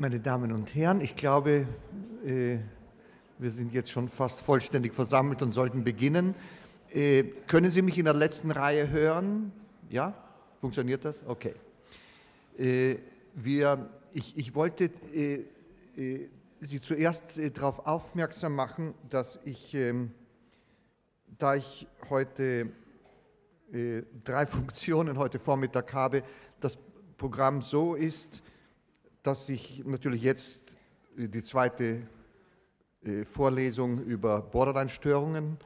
Meine Damen und Herren, ich glaube, äh, wir sind jetzt schon fast vollständig versammelt und sollten beginnen. Äh, können Sie mich in der letzten Reihe hören? Ja? Funktioniert das? Okay. Äh, wir, ich, ich wollte Sie zuerst darauf aufmerksam machen, dass ich, ähm, da ich heute drei Funktionen heute Vormittag habe, das Programm so ist, dass ich natürlich jetzt die zweite äh, Vorlesung über Borderline-Störungen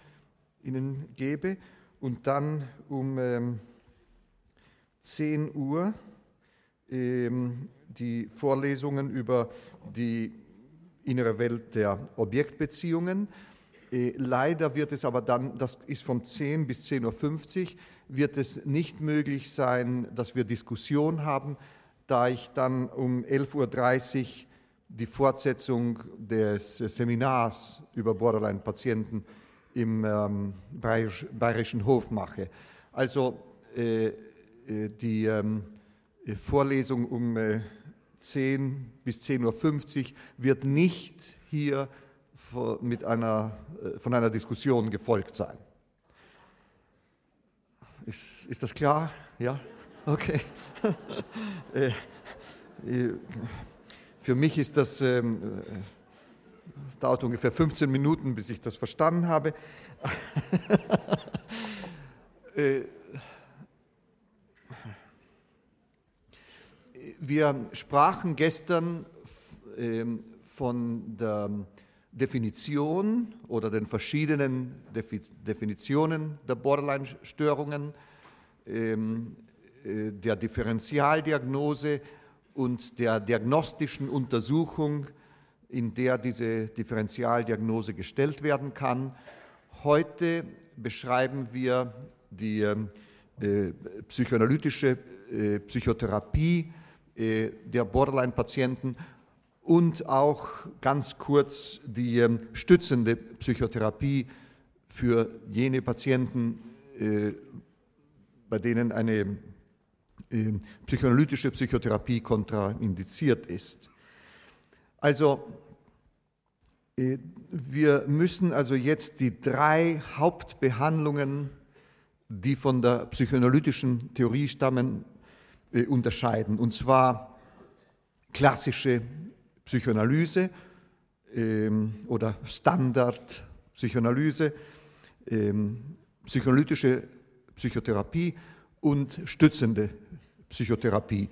Ihnen gebe und dann um 10 ähm, Uhr ähm, die Vorlesungen über die innere Welt der Objektbeziehungen. Äh, leider wird es aber dann, das ist von 10 bis 10.50 Uhr, wird es nicht möglich sein, dass wir Diskussion haben, da ich dann um 11.30 Uhr die Fortsetzung des Seminars über Borderline-Patienten im ähm, Bayerischen Hof mache. Also äh, äh, die ähm, Vorlesung um äh, 10 bis 10.50 Uhr wird nicht hier mit einer, äh, von einer Diskussion gefolgt sein. Ist, ist das klar? Ja? Okay. Äh, äh, für mich ist das, ähm, das dauert ungefähr 15 Minuten, bis ich das verstanden habe. Äh, wir sprachen gestern ähm, von der Definition oder den verschiedenen Definitionen der Borderline-Störungen. Äh, der Differentialdiagnose und der diagnostischen Untersuchung, in der diese Differentialdiagnose gestellt werden kann. Heute beschreiben wir die äh, psychoanalytische äh, Psychotherapie der Borderline-Patienten und auch ganz kurz die stützende Psychotherapie für jene Patienten, bei denen eine psychoanalytische Psychotherapie kontraindiziert ist. Also äh, wir müssen also jetzt die drei Hauptbehandlungen, die von der psychoanalytischen Theorie stammen, äh, unterscheiden. Und zwar klassische Psychoanalyse ähm, oder Standardpsychoanalyse, ähm, psychoanalytische Psychotherapie und stützende Psychotherapie.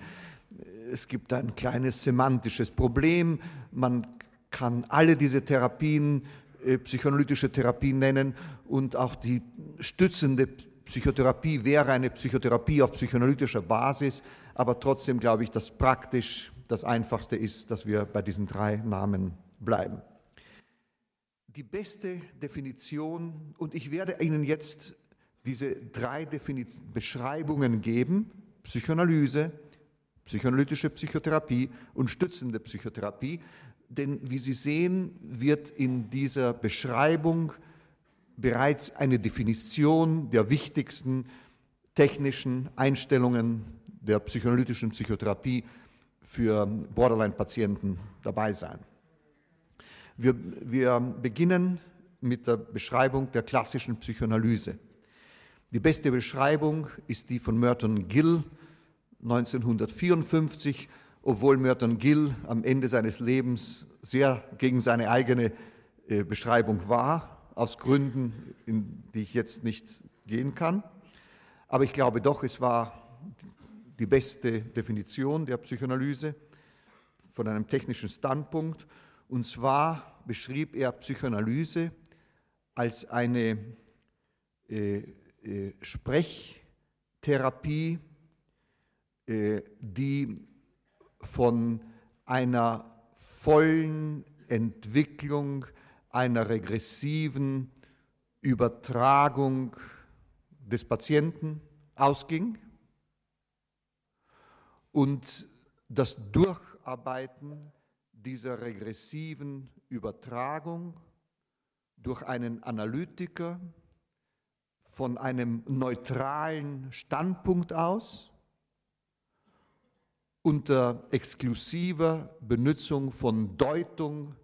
Es gibt ein kleines semantisches Problem. Man kann alle diese Therapien äh, psychoanalytische Therapie nennen und auch die stützende Psychotherapie wäre eine Psychotherapie auf psychoanalytischer Basis, aber trotzdem glaube ich, dass praktisch das Einfachste ist, dass wir bei diesen drei Namen bleiben. Die beste Definition, und ich werde Ihnen jetzt diese drei Definiz Beschreibungen geben, Psychoanalyse, psychoanalytische Psychotherapie und stützende Psychotherapie. Denn wie Sie sehen, wird in dieser Beschreibung bereits eine Definition der wichtigsten technischen Einstellungen der psychoanalytischen Psychotherapie für Borderline-Patienten dabei sein. Wir, wir beginnen mit der Beschreibung der klassischen Psychoanalyse. Die beste Beschreibung ist die von Merton Gill 1954, obwohl Merton Gill am Ende seines Lebens sehr gegen seine eigene äh, Beschreibung war, aus Gründen, in die ich jetzt nicht gehen kann. Aber ich glaube doch, es war die beste Definition der Psychoanalyse von einem technischen Standpunkt. Und zwar beschrieb er Psychoanalyse als eine äh, äh, Sprechtherapie, äh, die von einer vollen Entwicklung einer regressiven Übertragung des Patienten ausging. Und das Durcharbeiten dieser regressiven Übertragung durch einen Analytiker, von einem neutralen Standpunkt aus unter exklusiver Benutzung von Deutung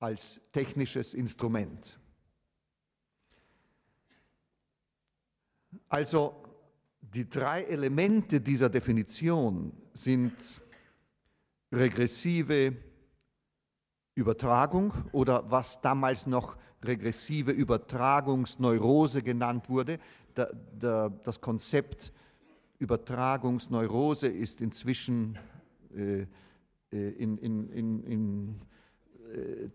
als technisches Instrument. Also die drei Elemente dieser Definition sind regressive Übertragung oder was damals noch regressive Übertragungsneurose genannt wurde. Da, da, das Konzept Übertragungsneurose ist inzwischen äh, äh in, in, in, in äh,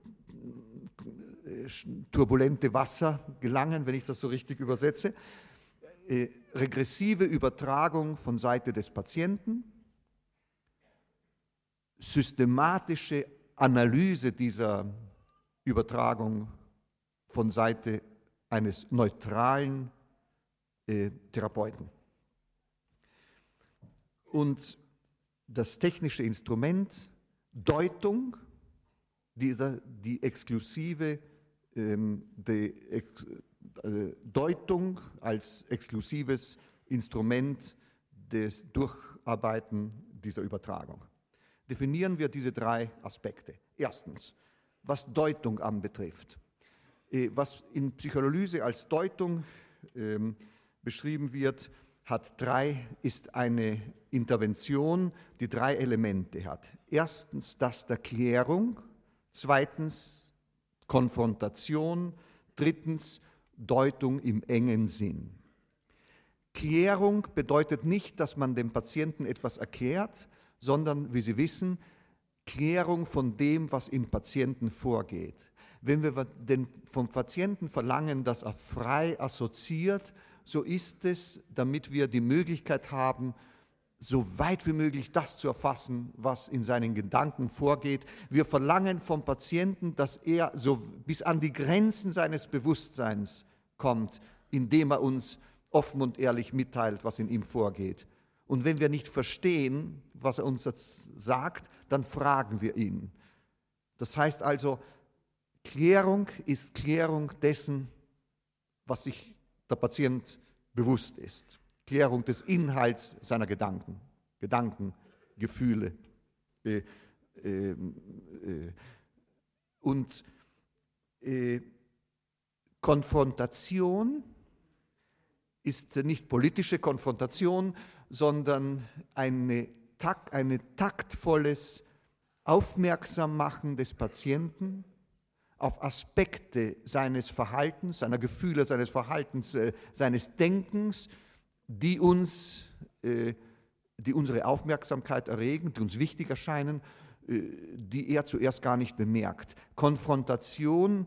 turbulente Wasser gelangen, wenn ich das so richtig übersetze. Äh, regressive Übertragung von Seite des Patienten, systematische Analyse dieser Übertragung von Seite eines neutralen äh, Therapeuten. Und das technische Instrument Deutung, die, die exklusive ähm, die Ex, äh, Deutung als exklusives Instrument des Durcharbeiten dieser Übertragung. Definieren wir diese drei Aspekte. Erstens, was Deutung anbetrifft. Äh, was in Psychoanalyse als Deutung ähm, beschrieben wird, hat drei, ist eine Intervention, die drei Elemente hat. Erstens das der Klärung, zweitens Konfrontation, drittens Deutung im engen Sinn. Klärung bedeutet nicht, dass man dem Patienten etwas erklärt, sondern, wie Sie wissen, Klärung von dem, was im Patienten vorgeht. Wenn wir den, vom Patienten verlangen, dass er frei assoziiert, so ist es, damit wir die Möglichkeit haben, so weit wie möglich das zu erfassen, was in seinen Gedanken vorgeht. Wir verlangen vom Patienten, dass er so bis an die Grenzen seines Bewusstseins kommt, indem er uns offen und ehrlich mitteilt, was in ihm vorgeht. Und wenn wir nicht verstehen, was er uns sagt, dann fragen wir ihn. Das heißt also, Klärung ist Klärung dessen, was sich der Patient bewusst ist. Klärung des Inhalts seiner Gedanken, Gedanken, Gefühle. Äh, äh, äh, und äh, Konfrontation ist nicht politische Konfrontation, sondern eine, ein taktvolles Aufmerksammachen des Patienten auf Aspekte seines Verhaltens, seiner Gefühle, seines Verhaltens, äh, seines Denkens, die uns, äh, die unsere Aufmerksamkeit erregen, die uns wichtig erscheinen, äh, die er zuerst gar nicht bemerkt. Konfrontation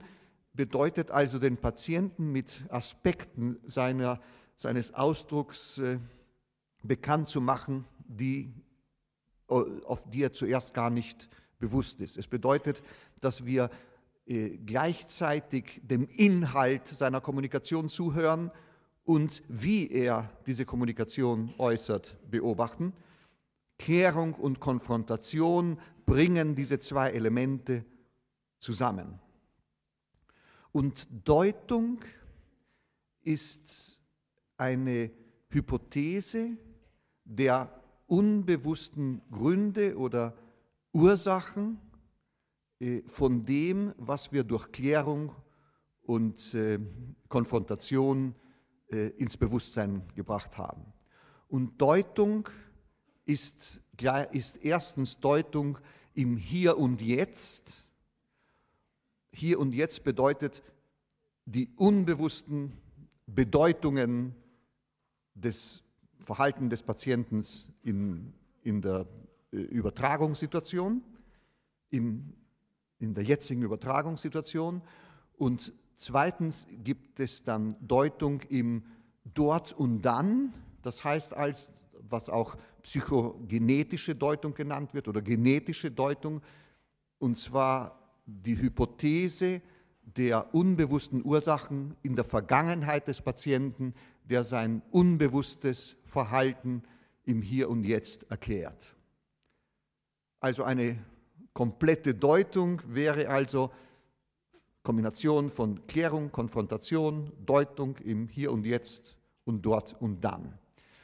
bedeutet also den Patienten mit Aspekten seiner, seines Ausdrucks bekannt zu machen, die, auf die er zuerst gar nicht bewusst ist. Es bedeutet, dass wir äh, gleichzeitig dem Inhalt seiner Kommunikation zuhören und wie er diese Kommunikation äußert, beobachten. Klärung und Konfrontation bringen diese zwei Elemente zusammen. Und Deutung ist eine Hypothese der unbewussten Gründe oder Ursachen äh, von dem, was wir durch Klärung und äh, Konfrontation äh, ins Bewusstsein gebracht haben. Und Deutung ist, ist erstens Deutung im Hier und Jetzt. Hier und Jetzt bedeutet die unbewussten Bedeutungen des Verhaltens des Patienten in, in der Übertragungssituation, im in der jetzigen Übertragungssituation. Und zweitens gibt es dann Deutung im Dort und Dann, das heißt als was auch psychogenetische Deutung genannt wird oder genetische Deutung, und zwar die Hypothese der unbewussten Ursachen in der Vergangenheit des Patienten, der sein unbewusstes Verhalten im Hier und Jetzt erklärt. Also eine Komplette Deutung wäre also Kombination von Klärung, Konfrontation, Deutung im Hier und Jetzt und dort und dann.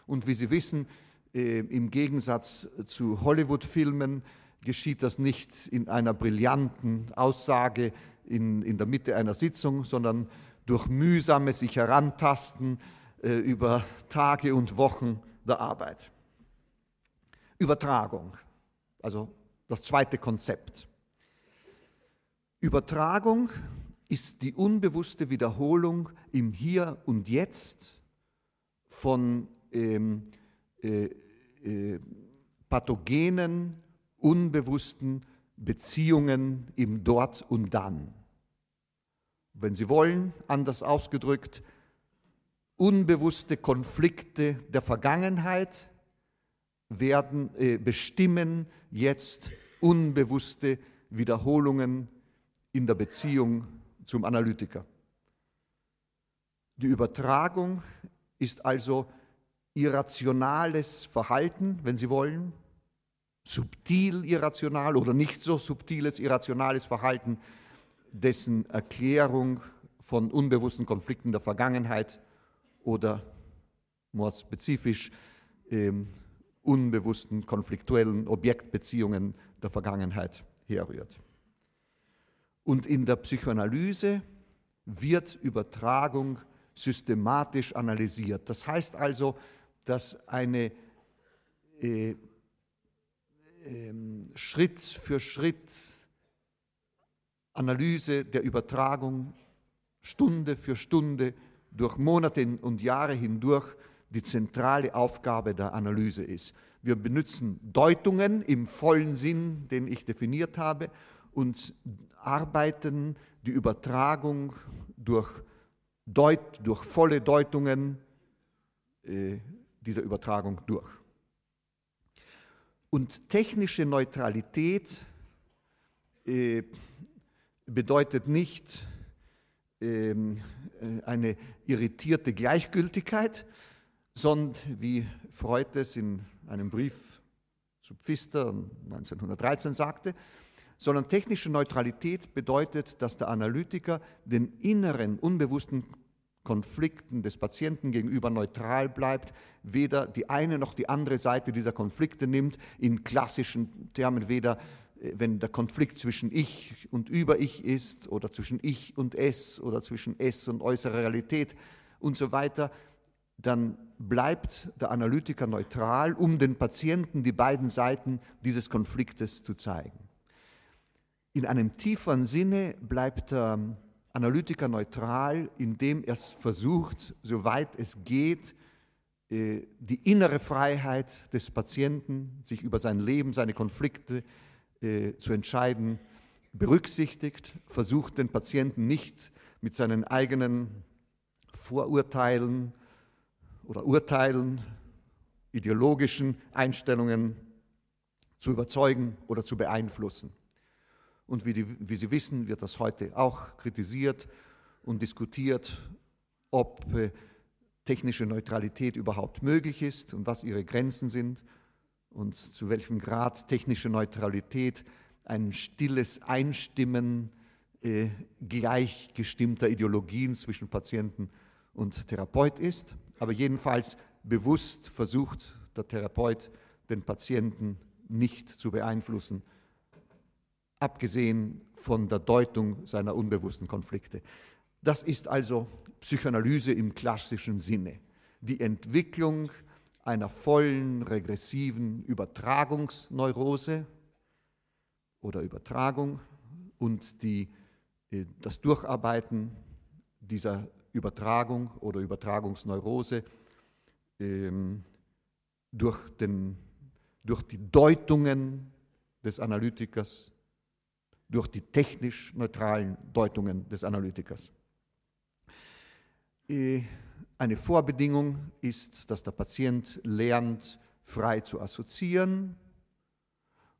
Und wie Sie wissen, Äh, Im Gegensatz zu Hollywood-Filmen geschieht das nicht in einer brillanten Aussage in, in der Mitte einer Sitzung, sondern durch mühsame sich herantasten äh, über Tage und Wochen der Arbeit. Übertragung, also das zweite Konzept. Übertragung ist die unbewusste Wiederholung im Hier und Jetzt von ähm, äh, äh, pathogenen, unbewussten Beziehungen im Dort und Dann. Wenn Sie wollen, anders ausgedrückt, unbewusste Konflikte der Vergangenheit werden äh, bestimmen jetzt unbewusste Wiederholungen in der Beziehung zum Analytiker. Die Übertragung ist also irrationales Verhalten, wenn Sie wollen, subtil irrational oder nicht so subtiles irrationales Verhalten, dessen Erklärung von unbewussten Konflikten der Vergangenheit oder more spezifisch ähm, unbewussten konfliktuellen Objektbeziehungen der Vergangenheit herrührt. Und in der Psychoanalyse wird Übertragung systematisch analysiert. Das heißt also, dass eine äh, äh, Schritt für Schritt Analyse der Übertragung Stunde für Stunde durch Monate und Jahre hindurch die zentrale Aufgabe der Analyse ist. Wir benutzen Deutungen im vollen Sinn, den ich definiert habe, und arbeiten die Übertragung durch, Deut, durch volle Deutungen äh, dieser Übertragung durch. Und technische Neutralität äh, bedeutet nicht ähm, äh, eine irritierte Gleichgültigkeit, sondern wie Freud es in einem Brief zu Pfister 1913 sagte, sondern technische Neutralität bedeutet, dass der Analytiker den inneren, unbewussten Konflikten des Patienten gegenüber neutral bleibt, weder die eine noch die andere Seite dieser Konflikte nimmt, in klassischen Termen weder äh, wenn der Konflikt zwischen Ich und Über-Ich ist oder zwischen Ich und Es oder zwischen Es und äußere Realität und so weiter, dann bleibt der Analytiker neutral, um den Patienten die beiden Seiten dieses Konfliktes zu zeigen. In einem tieferen Sinne bleibt der Analytiker neutral, indem er versucht, soweit es geht, äh, die innere Freiheit des Patienten, sich über sein Leben, seine Konflikte äh, zu entscheiden, berücksichtigt, versucht den Patienten nicht mit seinen eigenen Vorurteilen oder Urteilen, ideologischen Einstellungen zu überzeugen oder zu beeinflussen. Und wie, die, wie Sie wissen, wird das heute auch kritisiert und diskutiert, ob äh, technische Neutralität überhaupt möglich ist und was ihre Grenzen sind und zu welchem Grad technische Neutralität ein stilles Einstimmen äh, gleichgestimmter Ideologien zwischen Patienten und Therapeut ist. Aber jedenfalls bewusst versucht der Therapeut, den Patienten nicht zu beeinflussen abgesehen von der Deutung seiner unbewussten Konflikte. Das ist also Psychoanalyse im klassischen Sinne. Die Entwicklung einer vollen regressiven Übertragungsneurose oder Übertragung und die, äh, das Durcharbeiten dieser Übertragung oder Übertragungsneurose ähm, durch, den, durch die Deutungen des Analytikers durch die technisch neutralen Deutungen des Analytikers. Äh, eine Vorbedingung ist, dass der Patient lernt, frei zu assoziieren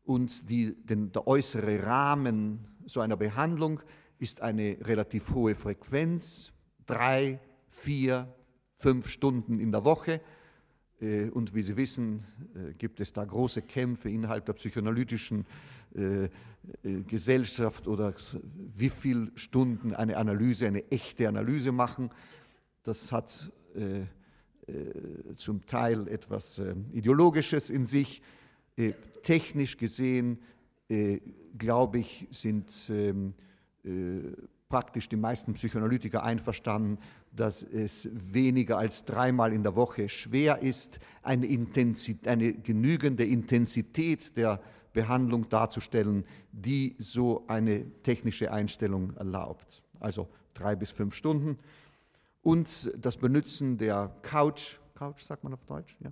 und die, den, der äußere Rahmen so einer Behandlung ist eine relativ hohe Frequenz, drei, vier, fünf Stunden in der Woche. Äh, und wie Sie wissen, äh, gibt es da große Kämpfe innerhalb der psychoanalytischen äh, Gesellschaft oder wie viele Stunden eine Analyse, eine echte Analyse machen. Das hat zum Teil etwas Ideologisches in sich. Technisch gesehen, glaube ich, sind ähm, praktisch die meisten Psychoanalytiker einverstanden, dass es weniger als dreimal in der Woche schwer ist, eine, Intensität, eine genügende Intensität der Behandlung darzustellen, die so eine technische Einstellung erlaubt. Also drei bis fünf Stunden. Und das Benutzen der Couch, Couch sagt man auf Deutsch, ja.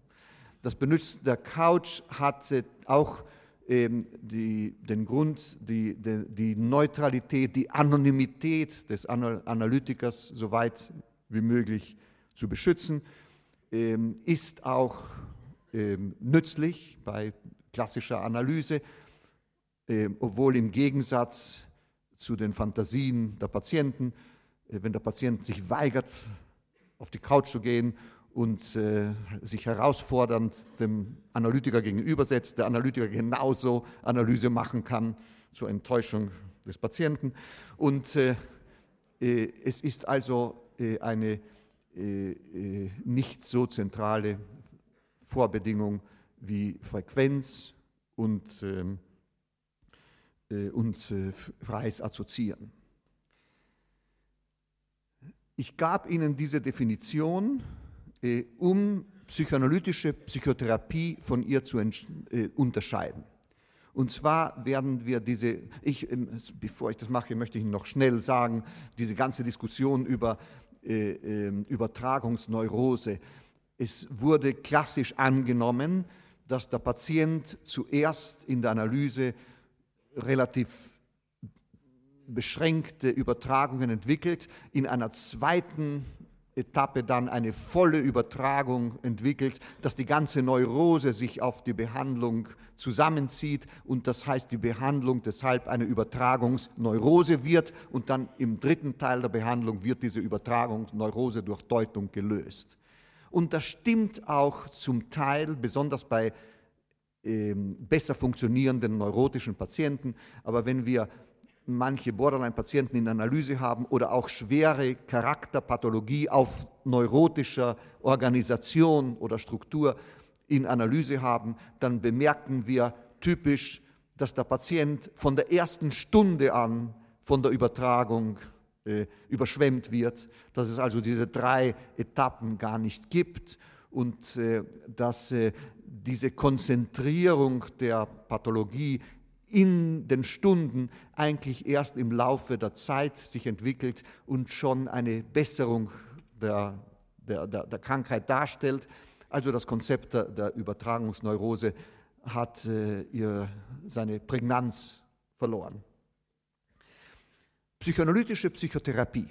Das Benutzen der Couch hat auch die, den Grund, die, die, die, Neutralität, die Anonymität des Analytikers so weit wie möglich zu beschützen, ähm, ist auch ähm, nützlich bei klassischer Analyse, obwohl im Gegensatz zu den Fantasien der Patienten, äh, wenn der Patient sich weigert, auf die Couch zu gehen und äh, sich herausfordernd dem Analytiker gegenübersetzt, der Analytiker genauso Analyse machen kann zur Enttäuschung des Patienten. Und äh, äh, es ist also äh, eine äh, äh, nicht so zentrale Vorbedingung wie Frequenz und, ähm, und freies Assoziieren. Ich gab Ihnen diese Definition äh, um psychoanalytische Psychotherapie von ihr zu äh, unterscheiden. Und zwar werden wir diese, ich, ähm, bevor ich das mache, möchte ich Ihnen noch schnell sagen, diese ganze Diskussion über äh, ähm, Übertragungsneurose. Es wurde klassisch angenommen, dass der Patient zuerst in der Analyse relativ beschränkte Übertragungen entwickelt, in einer zweiten Etappe dann eine volle Übertragung entwickelt, dass die ganze Neurose sich auf die Behandlung zusammenzieht und das heißt, die Behandlung deshalb eine Übertragungsneurose wird und dann im dritten Teil der Behandlung wird diese Übertragungsneurose durch Deutung gelöst. Und das stimmt auch zum Teil, besonders bei ähm, besser funktionierenden neurotischen Patienten, aber wenn wir manche Borderline-Patienten in Analyse haben oder auch schwere Charakterpathologie auf neurotischer Organisation oder Struktur in Analyse haben, dann bemerken wir typisch, dass der Patient von der ersten Stunde an von der Übertragung äh, überschwemmt wird, dass es also diese drei Etappen gar nicht gibt und äh, dass äh, diese Konzentrierung der Pathologie in den Stunden eigentlich erst im Laufe der Zeit sich entwickelt und schon eine Besserung der, der, der, der Krankheit darstellt. Also das Konzept der, der Übertragungsneurose hat äh, ihr, seine Prägnanz verloren. Psychoanalytische Psychotherapie.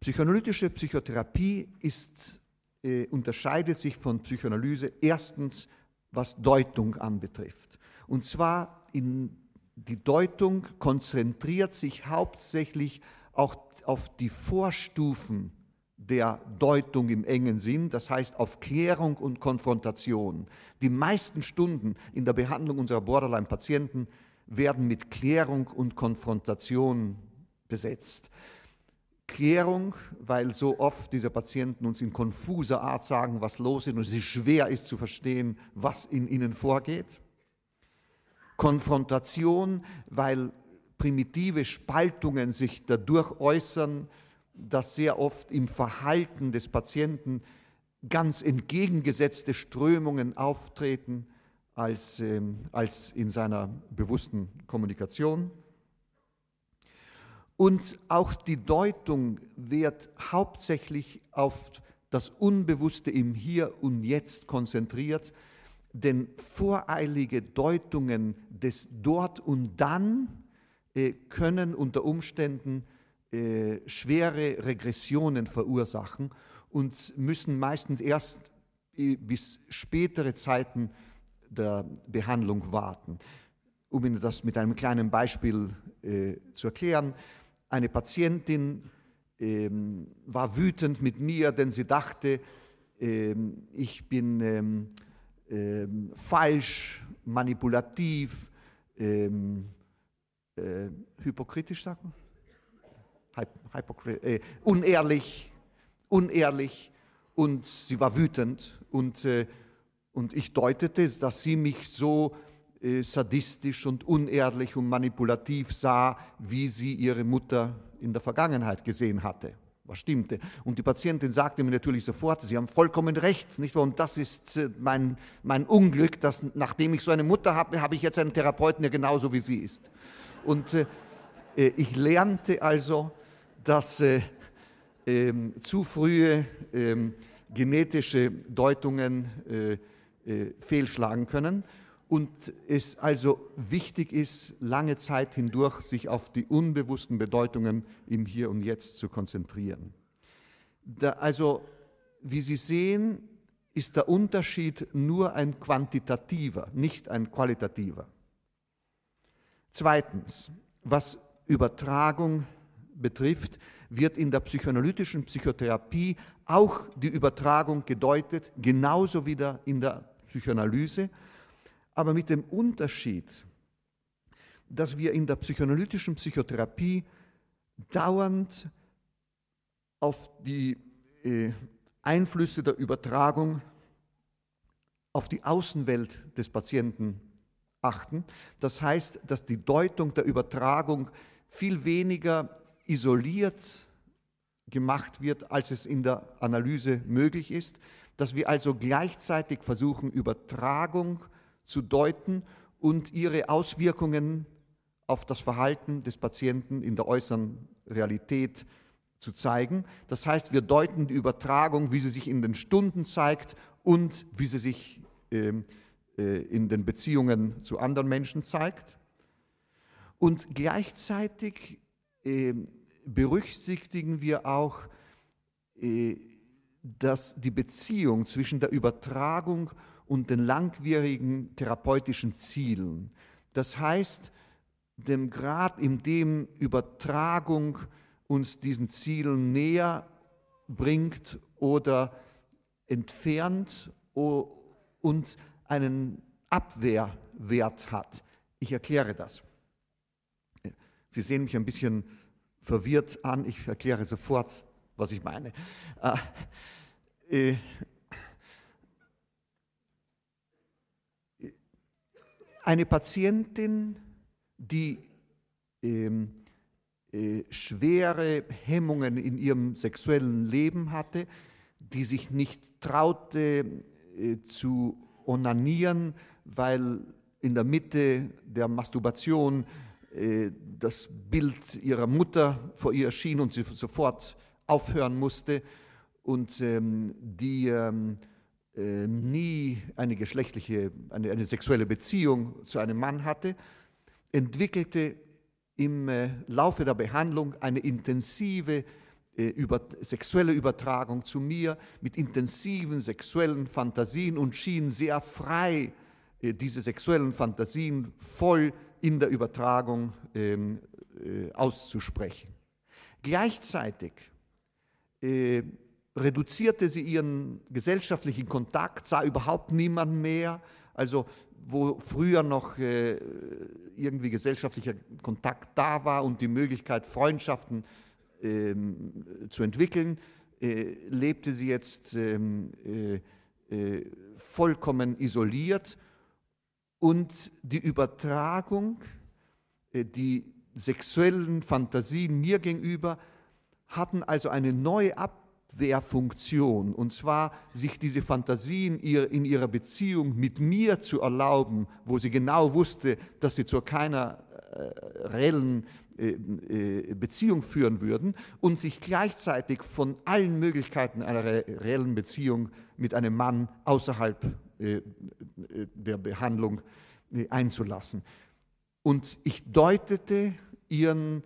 Psychoanalytische Psychotherapie ist, äh, unterscheidet sich von Psychoanalyse erstens, was Deutung anbetrifft. Und zwar in die Deutung konzentriert sich hauptsächlich auch auf die Vorstufen der Deutung im engen Sinn, das heißt auf Klärung und Konfrontation. Die meisten Stunden in der Behandlung unserer Borderline-Patienten werden mit Klärung und Konfrontation besetzt. Klärung, weil so oft diese Patienten uns in konfuser Art sagen, was los ist und es schwer ist zu verstehen, was in ihnen vorgeht. Konfrontation, weil primitive Spaltungen sich dadurch äußern, dass sehr oft im Verhalten des Patienten ganz entgegengesetzte Strömungen auftreten als, äh, als in seiner bewussten Kommunikation. Und auch die Deutung wird hauptsächlich auf das Unbewusste im Hier und Jetzt konzentriert, denn voreilige Deutungen des Dort und Dann äh, können unter Umständen äh, schwere Regressionen verursachen und müssen meistens erst äh, bis spätere Zeiten der Behandlung warten. Um Ihnen das mit einem kleinen Beispiel äh, zu erklären, eine Patientin ähm, war wütend mit mir, denn sie dachte, ähm, ich bin ähm, falsch, manipulativ, ähm, äh, hypokritisch, sagt man? Hypokrit äh, unehrlich, unehrlich und sie war wütend und, äh, und ich deutete, dass sie mich so äh, sadistisch und unehrlich und manipulativ sah, wie sie ihre Mutter in der Vergangenheit gesehen hatte was stimmte. Und die Patientin sagte mir natürlich sofort, Sie haben vollkommen recht, nicht wahr? Und das ist äh, mein, mein Unglück, dass nachdem ich so eine Mutter habe, habe ich jetzt einen Therapeuten, der genauso wie sie ist. Und äh, äh ich lernte also, dass äh, äh, zu frühe ähm, genetische Deutungen äh, fehlschlagen können und es also wichtig ist, lange Zeit hindurch sich auf die unbewussten Bedeutungen im Hier und Jetzt zu konzentrieren. Da, also, wie Sie sehen, ist der Unterschied nur ein quantitativer, nicht ein qualitativer. Zweitens, was Übertragung betrifft, wird in der psychoanalytischen Psychotherapie auch die Übertragung gedeutet, genauso wie in der Psychoanalyse aber mit dem Unterschied, dass wir in der psychoanalytischen Psychotherapie dauernd auf die äh, Einflüsse der Übertragung auf die Außenwelt des Patienten achten. Das heißt, dass die Deutung der Übertragung viel weniger isoliert gemacht wird, als es in der Analyse möglich ist, dass wir also gleichzeitig versuchen, Übertragung zu deuten und ihre Auswirkungen auf das Verhalten des Patienten in der äußeren Realität zu zeigen. Das heißt, wir deuten die Übertragung, wie sie sich in den Stunden zeigt und wie sie sich ähm, äh, in den Beziehungen zu anderen Menschen zeigt. Und gleichzeitig äh, berücksichtigen wir auch äh, dass die Beziehung zwischen der Übertragung und den langwierigen therapeutischen Zielen. Das heißt, dem Grad, in dem Übertragung uns diesen Zielen näher bringt oder entfernt und einen Abwehrwert hat. Ich erkläre das. Sie sehen mich ein bisschen verwirrt an, ich erkläre sofort, was ich meine. Äh, äh eine Patientin, die ähm, äh, schwere Hemmungen in ihrem sexuellen Leben hatte, die sich nicht traute äh, zu onanieren, weil in der Mitte der Masturbation äh, das Bild ihrer Mutter vor ihr erschien und sie sofort aufhören musste. Und ähm, die ähm, äh, nie eine geschlechtliche, eine, eine, sexuelle Beziehung zu einem Mann hatte, entwickelte im äh, Laufe der Behandlung eine intensive äh, über, sexuelle Übertragung zu mir mit intensiven sexuellen Fantasien und schien sehr frei äh, diese sexuellen Fantasien voll in der Übertragung ähm, äh, auszusprechen. Gleichzeitig reduzierte sie ihren gesellschaftlichen Kontakt, sah überhaupt niemanden mehr. Also wo früher noch äh, irgendwie gesellschaftlicher Kontakt da war und die Möglichkeit, Freundschaften ähm, zu entwickeln, äh, lebte sie jetzt ähm, äh, vollkommen isoliert und die Übertragung, die sexuellen Fantasien mir gegenüber hatten also eine neue Ab Abwehrfunktion, und zwar sich diese Fantasien in ihrer Beziehung mit mir zu erlauben, wo sie genau wusste, dass sie zu keiner äh, reellen äh, äh, Beziehung führen würden und sich gleichzeitig von allen Möglichkeiten einer reellen Beziehung mit einem Mann außerhalb äh, der Behandlung einzulassen. Und ich deutete ihren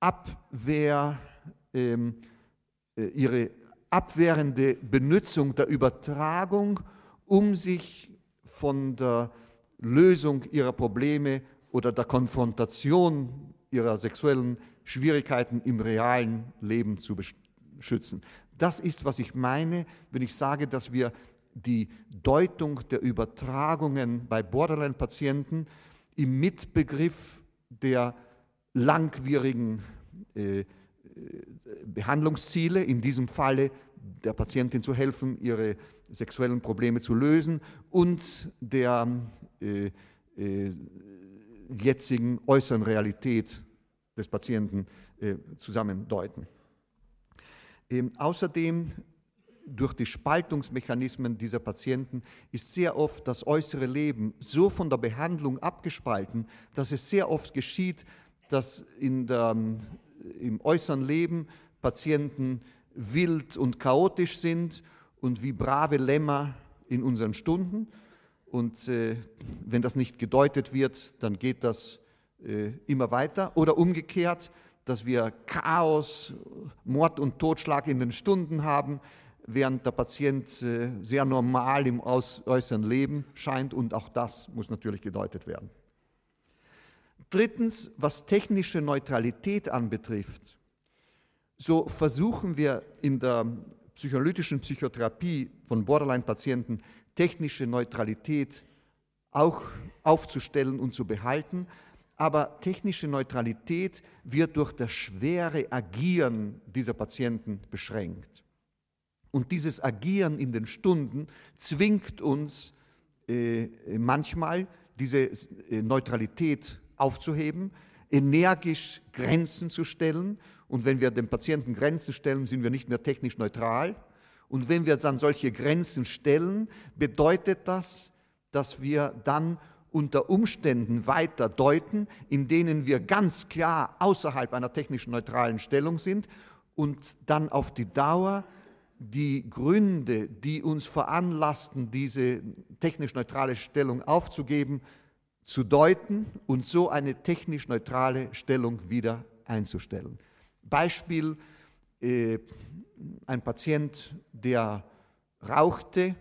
Abwehr, ähm, äh, ihre abwehrende Benutzung der Übertragung, um sich von der Lösung ihrer Probleme oder der Konfrontation ihrer sexuellen Schwierigkeiten im realen Leben zu schützen. Das ist, was ich meine, wenn ich sage, dass wir die Deutung der Übertragungen bei Borderline-Patienten im Mitbegriff der langwierigen äh, Behandlungsziele, in diesem Falle der Patientin zu helfen, ihre sexuellen Probleme zu lösen und der äh, äh, jetzigen äußeren Realität des Patienten äh, zusammendeuten. Ähm, außerdem durch die Spaltungsmechanismen dieser Patienten ist sehr oft das äußere Leben so von der Behandlung abgespalten, dass es sehr oft geschieht, dass in der, im äußeren Leben Patienten wild und chaotisch sind und wie brave Lämmer in unseren Stunden. Und äh, wenn das nicht gedeutet wird, dann geht das äh, immer weiter. Oder umgekehrt, dass wir Chaos, Mord und Totschlag in den Stunden haben, während der Patient äh, sehr normal im äußeren Leben scheint und auch das muss natürlich gedeutet werden. Drittens, was technische Neutralität anbetrifft, so versuchen wir in der psychoanalytischen Psychotherapie von Borderline-Patienten technische Neutralität auch aufzustellen und zu behalten, aber technische Neutralität wird durch das schwere Agieren dieser Patienten beschränkt. Und dieses Agieren in den Stunden zwingt uns äh, manchmal, diese äh, Neutralität aufzuheben, energisch Grenzen zu stellen. Und wenn wir dem Patienten Grenzen stellen, sind wir nicht mehr technisch neutral. Und wenn wir dann solche Grenzen stellen, bedeutet das, dass wir dann unter Umständen weiter deuten, in denen wir ganz klar außerhalb einer technisch neutralen Stellung sind und dann auf die Dauer die Gründe, die uns veranlassten, diese technisch neutrale Stellung aufzugeben, zu deuten und so eine technisch neutrale Stellung wieder einzustellen. Beispiel, äh, ein Patient, der rauchte, äh,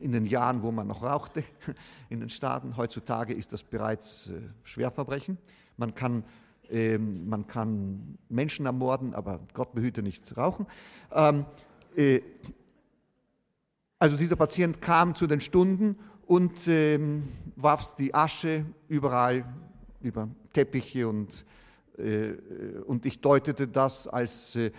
in den Jahren, wo man noch rauchte, in den Staaten. Heutzutage ist das bereits äh, Schwerverbrechen. Man kann ähm, man kann Menschen ermorden, aber Gott behüte nicht rauchen. Ähm, äh, also dieser Patient kam zu den Stunden und ähm, warf die Asche überall über Teppiche und, äh, und ich deutete das als äh,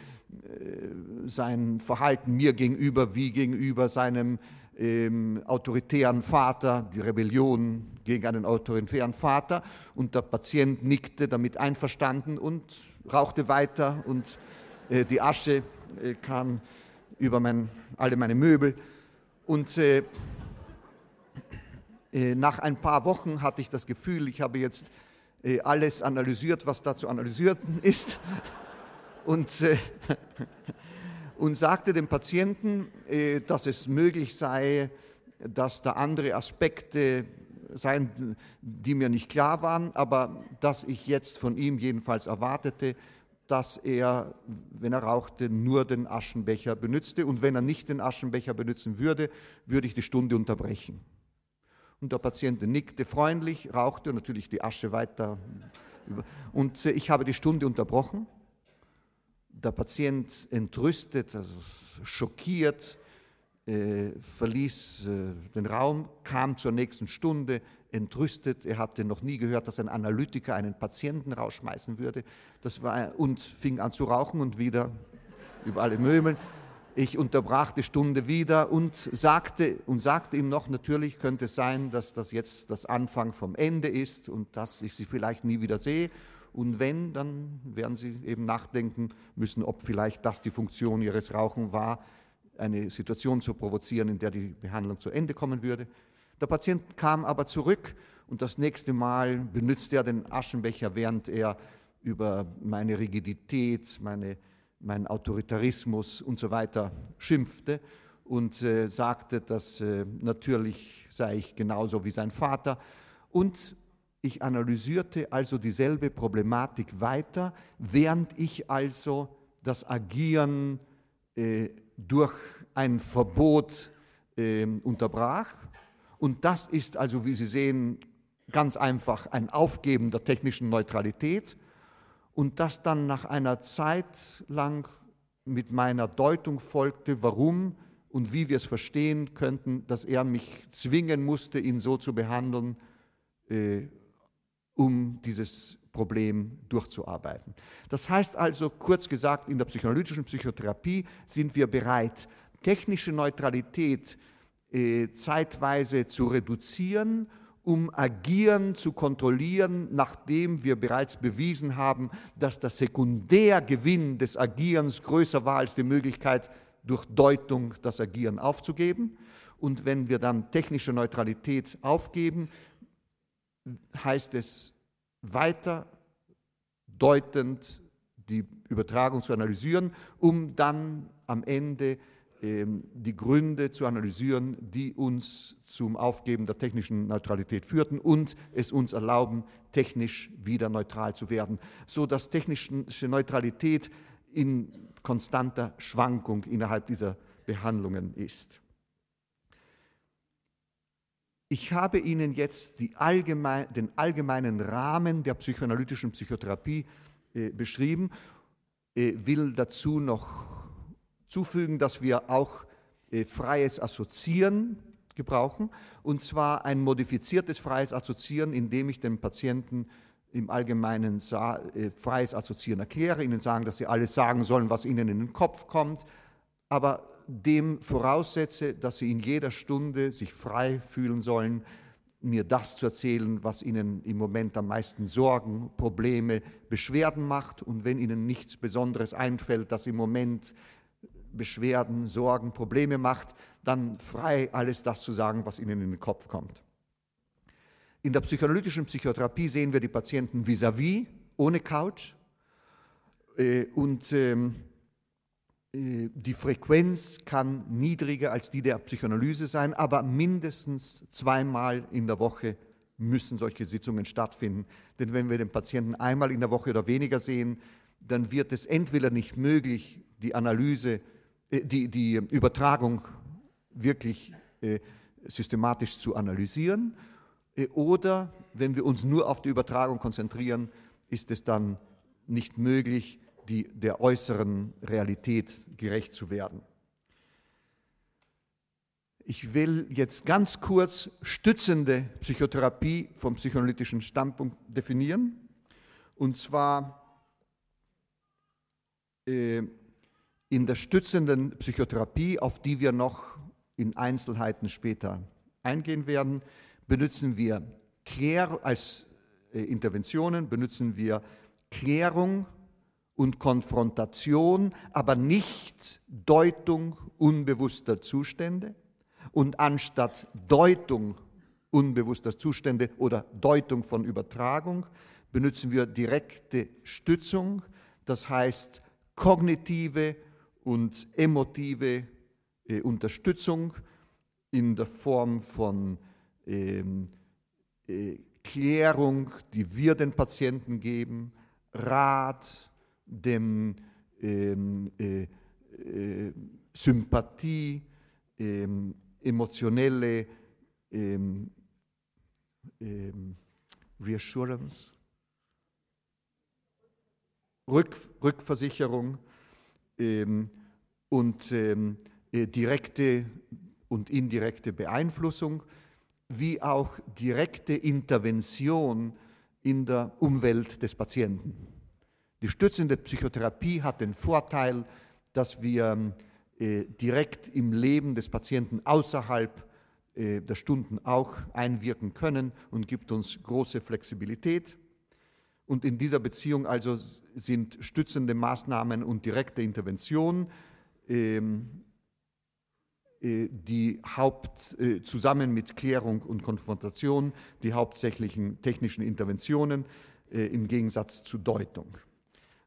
sein Verhalten mir gegenüber wie gegenüber seinem ähm, autoritären Vater, die Rebellion gegen einen autoritären Vater. Und der Patient nickte damit einverstanden und rauchte weiter und äh, die Asche äh, kam über mein, alle meine Möbel. Und äh, äh nach ein paar Wochen hatte ich das Gefühl, ich habe jetzt äh, alles analysiert, was da zu analysieren ist und äh, und sagte dem Patienten, äh, dass es möglich sei, dass da andere Aspekte seien, die mir nicht klar waren, aber dass ich jetzt von ihm jedenfalls erwartete, dass er, wenn er rauchte, nur den Aschenbecher benützte und wenn er nicht den Aschenbecher benutzen würde, würde ich die Stunde unterbrechen. Und der Patient nickte freundlich, rauchte natürlich die Asche weiter. Und ich habe die Stunde unterbrochen der Patient entrüstet, also schockiert, äh, verließ äh, den Raum, kam zur nächsten Stunde entrüstet. Er hatte noch nie gehört, dass ein Analytiker einen Patienten rausschmeißen würde. Das war, und fing an zu rauchen und wieder über alle Möbel. Ich unterbrach die Stunde wieder und sagte, und sagte ihm noch, natürlich könnte es sein, dass das jetzt das Anfang vom Ende ist und dass ich sie vielleicht nie wieder sehe. Und wenn, dann werden Sie eben nachdenken müssen, ob vielleicht das die Funktion Ihres Rauchen war, eine Situation zu provozieren, in der die Behandlung zu Ende kommen würde. Der Patient kam aber zurück und das nächste Mal benützte er den Aschenbecher, während er über meine Rigidität, meine, meinen Autoritarismus und so weiter schimpfte und äh, sagte, dass äh, natürlich sei ich genauso wie sein Vater. Und ich analysierte also dieselbe Problematik weiter, während ich also das Agieren äh, durch ein Verbot äh, unterbrach. Und das ist also, wie Sie sehen, ganz einfach ein Aufgeben der technischen Neutralität und das dann nach einer Zeit lang mit meiner Deutung folgte, warum und wie wir es verstehen könnten, dass er mich zwingen musste, ihn so zu behandeln, äh, um dieses Problem durchzuarbeiten. Das heißt also, kurz gesagt, in der psychoanalytischen Psychotherapie sind wir bereit, technische Neutralität äh, zeitweise zu reduzieren, um Agieren zu kontrollieren, nachdem wir bereits bewiesen haben, dass der Sekundärgewinn des Agierens größer war als die Möglichkeit, durch Deutung das Agieren aufzugeben. Und wenn wir dann technische Neutralität aufgeben, heißt es weiter deutend die Übertragung zu analysieren, um dann am Ende die Gründe zu analysieren, die uns zum Aufgeben der technischen Neutralität führten und es uns erlauben, technisch wieder neutral zu werden, so dass technische Neutralität in konstanter Schwankung innerhalb dieser Behandlungen ist. Ich habe Ihnen jetzt allgemein, den allgemeinen Rahmen der psychoanalytischen Psychotherapie äh, beschrieben, äh, will dazu noch zufügen, dass wir auch äh, freies Assoziieren gebrauchen, und zwar ein modifiziertes freies Assoziieren, indem ich dem Patienten im Allgemeinen äh, freies Assoziieren erkläre, ihnen sagen, dass sie alles sagen sollen, was ihnen in den Kopf kommt, aber dem voraussetze, dass sie in jeder Stunde sich frei fühlen sollen, mir das zu erzählen, was ihnen im Moment am meisten Sorgen, Probleme, Beschwerden macht. Und wenn ihnen nichts Besonderes einfällt, das im Moment Beschwerden, Sorgen, Probleme macht, dann frei alles das zu sagen, was ihnen in den Kopf kommt. In der psychoanalytischen Psychotherapie sehen wir die Patienten vis-à-vis, -vis, ohne Couch. Äh, und ähm, äh, die Frequenz kann niedriger als die der Psychoanalyse sein, aber mindestens zweimal in der Woche müssen solche Sitzungen stattfinden. Denn wenn wir den Patienten einmal in der Woche oder weniger sehen, dann wird es entweder nicht möglich, die Analyse, äh, die, die Übertragung wirklich äh, systematisch zu analysieren, oder wenn wir uns nur auf die Übertragung konzentrieren, ist es dann nicht möglich, die, der äußeren Realität gerecht zu werden. Ich will jetzt ganz kurz stützende Psychotherapie vom psychoanalytischen Standpunkt definieren. Und zwar äh, in der stützenden Psychotherapie, auf die wir noch in Einzelheiten später eingehen werden, benutzen wir Klär, als äh, Interventionen benutzen wir Klärung und Konfrontation, aber nicht Deutung unbewusster Zustände. Und anstatt Deutung unbewusster Zustände oder Deutung von Übertragung benutzen wir direkte Stützung, das heißt kognitive und emotive äh, Unterstützung in der Form von ähm, äh, Klärung, die wir den Patienten geben, Rat, dem ähm, äh, äh, Sympathie, ähm, emotionelle ähm, ähm Reassurance, Rück, Rückversicherung und ähm, äh, direkte und indirekte Beeinflussung, wie auch direkte Intervention in der Umwelt des Patienten. Die stützende Psychotherapie hat den Vorteil, dass wir äh, direkt im Leben des Patienten außerhalb äh, der Stunden auch einwirken können und gibt uns große Flexibilität. Und in dieser Beziehung also sind stützende Maßnahmen und direkte Intervention ähm, äh, die Haupt, äh, zusammen mit Klärung und Konfrontation die hauptsächlichen technischen Interventionen äh, im Gegensatz zu Deutung.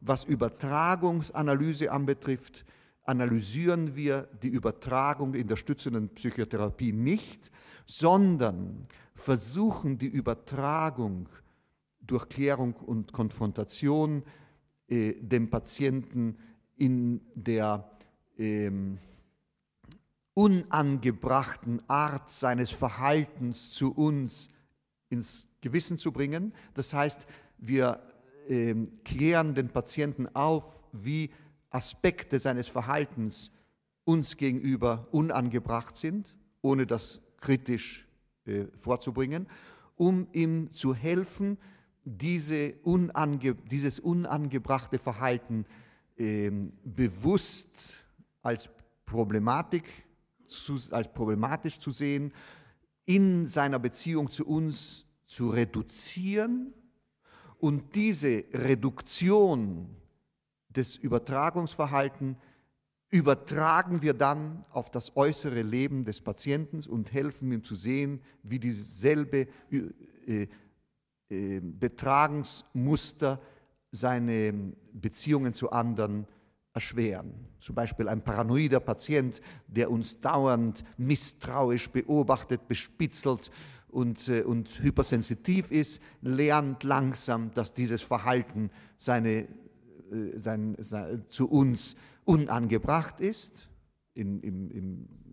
Was Übertragungsanalyse anbetrifft, analysieren wir die Übertragung in der stützenden Psychotherapie nicht, sondern versuchen die Übertragung durch Klärung und Konfrontation äh, dem Patienten in der ähm, unangebrachten Art seines Verhaltens zu uns ins Gewissen zu bringen. Das heißt, wir ähm, klären den Patienten auf, wie Aspekte seines Verhaltens uns gegenüber unangebracht sind, ohne das kritisch äh, vorzubringen, um ihm zu helfen, diese unange, dieses unangebrachte Verhalten ähm, bewusst als Problematik, zu, als problematisch zu sehen, in seiner Beziehung zu uns zu reduzieren und diese Reduktion des Übertragungsverhaltens übertragen wir dann auf das äußere Leben des Patienten und helfen ihm zu sehen, wie dieselbe äh, äh, Betragensmuster seine Beziehungen zu anderen erschweren. Zum Beispiel ein paranoider Patient, der uns dauernd misstrauisch beobachtet, bespitzelt und, äh, und hypersensitiv ist, lernt langsam, dass dieses Verhalten seine, äh, sein, sein, zu uns unangebracht ist, in, im,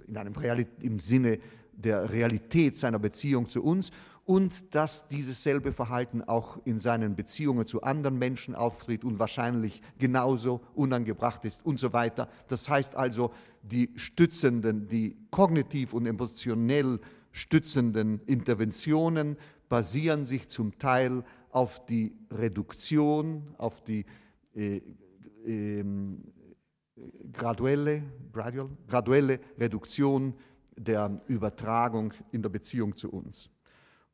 in einem Reali im Sinne der Realität seiner Beziehung zu uns und dass dieses selbe Verhalten auch in seinen Beziehungen zu anderen Menschen auftritt und wahrscheinlich genauso unangebracht ist und so weiter. Das heißt also, die stützenden, die kognitiv und emotionell stützenden Interventionen basieren sich zum Teil auf die Reduktion, auf die äh, äh, graduelle, graduelle Reduktion der Übertragung in der Beziehung zu uns.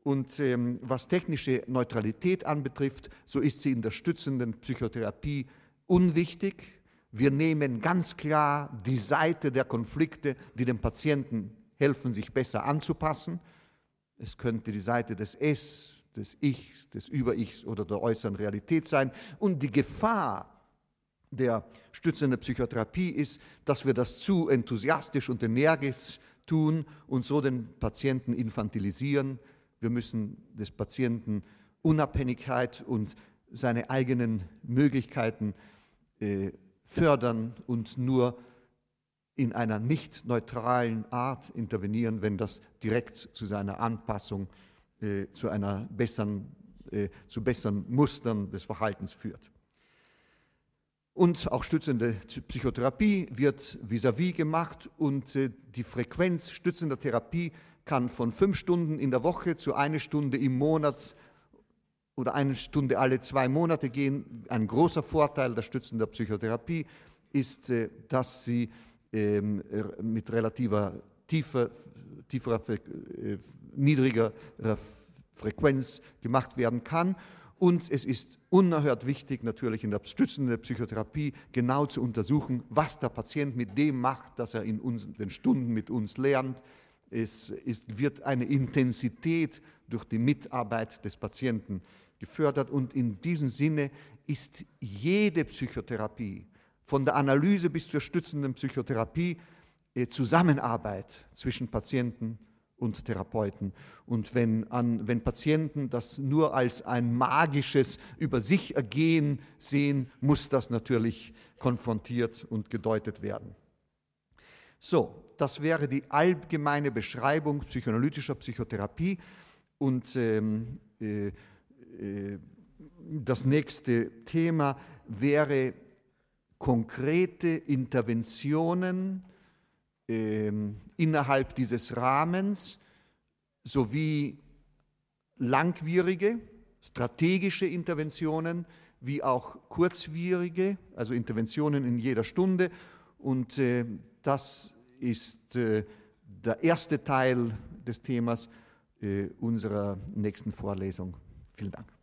Und ähm, was technische Neutralität anbetrifft, so ist sie in der stützenden Psychotherapie unwichtig. Wir nehmen ganz klar die Seite der Konflikte, die dem Patienten helfen, sich besser anzupassen. Es könnte die Seite des Es, des Ichs, des Über-Ichs oder der äußeren Realität sein. Und die Gefahr der stützenden Psychotherapie ist, dass wir das zu enthusiastisch und energisch tun und so den Patienten infantilisieren. Wir müssen des Patienten Unabhängigkeit und seine eigenen Möglichkeiten äh, fördern und nur in einer nicht neutralen Art intervenieren, wenn das direkt zu seiner Anpassung, äh, zu, einer besseren, äh, zu besseren Mustern des Verhaltens führt. Und auch stützende Psychotherapie wird vis-à-vis -vis gemacht und äh, die Frequenz stützender Therapie kann von fünf Stunden in der Woche zu einer Stunde im Monat oder eine Stunde alle zwei Monate gehen. Ein großer Vorteil der stützenden Psychotherapie ist, äh, dass sie ähm, mit relativer tiefer, tieferer, äh, niedrigerer Frequenz gemacht werden kann. Und es ist unerhört wichtig, natürlich in der stützenden Psychotherapie genau zu untersuchen, was der Patient mit dem macht, dass er in uns, den Stunden mit uns lernt. Es ist, wird eine Intensität durch die Mitarbeit des Patienten gefördert. Und in diesem Sinne ist jede Psychotherapie von der Analyse bis zur stützenden Psychotherapie äh, Zusammenarbeit zwischen Patienten und Therapeuten. Und wenn, an, wenn Patienten das nur als ein magisches Über sich ergehen sehen, muss das natürlich konfrontiert und gedeutet werden. So, das wäre die allgemeine Beschreibung psychoanalytischer Psychotherapie. Und ähm, äh, äh, das nächste Thema wäre konkrete Interventionen äh, innerhalb dieses Rahmens sowie langwierige, strategische Interventionen wie auch kurzwierige, also Interventionen in jeder Stunde. Und äh, das ist äh, der erste Teil des Themas äh, unserer nächsten Vorlesung. Vielen Dank.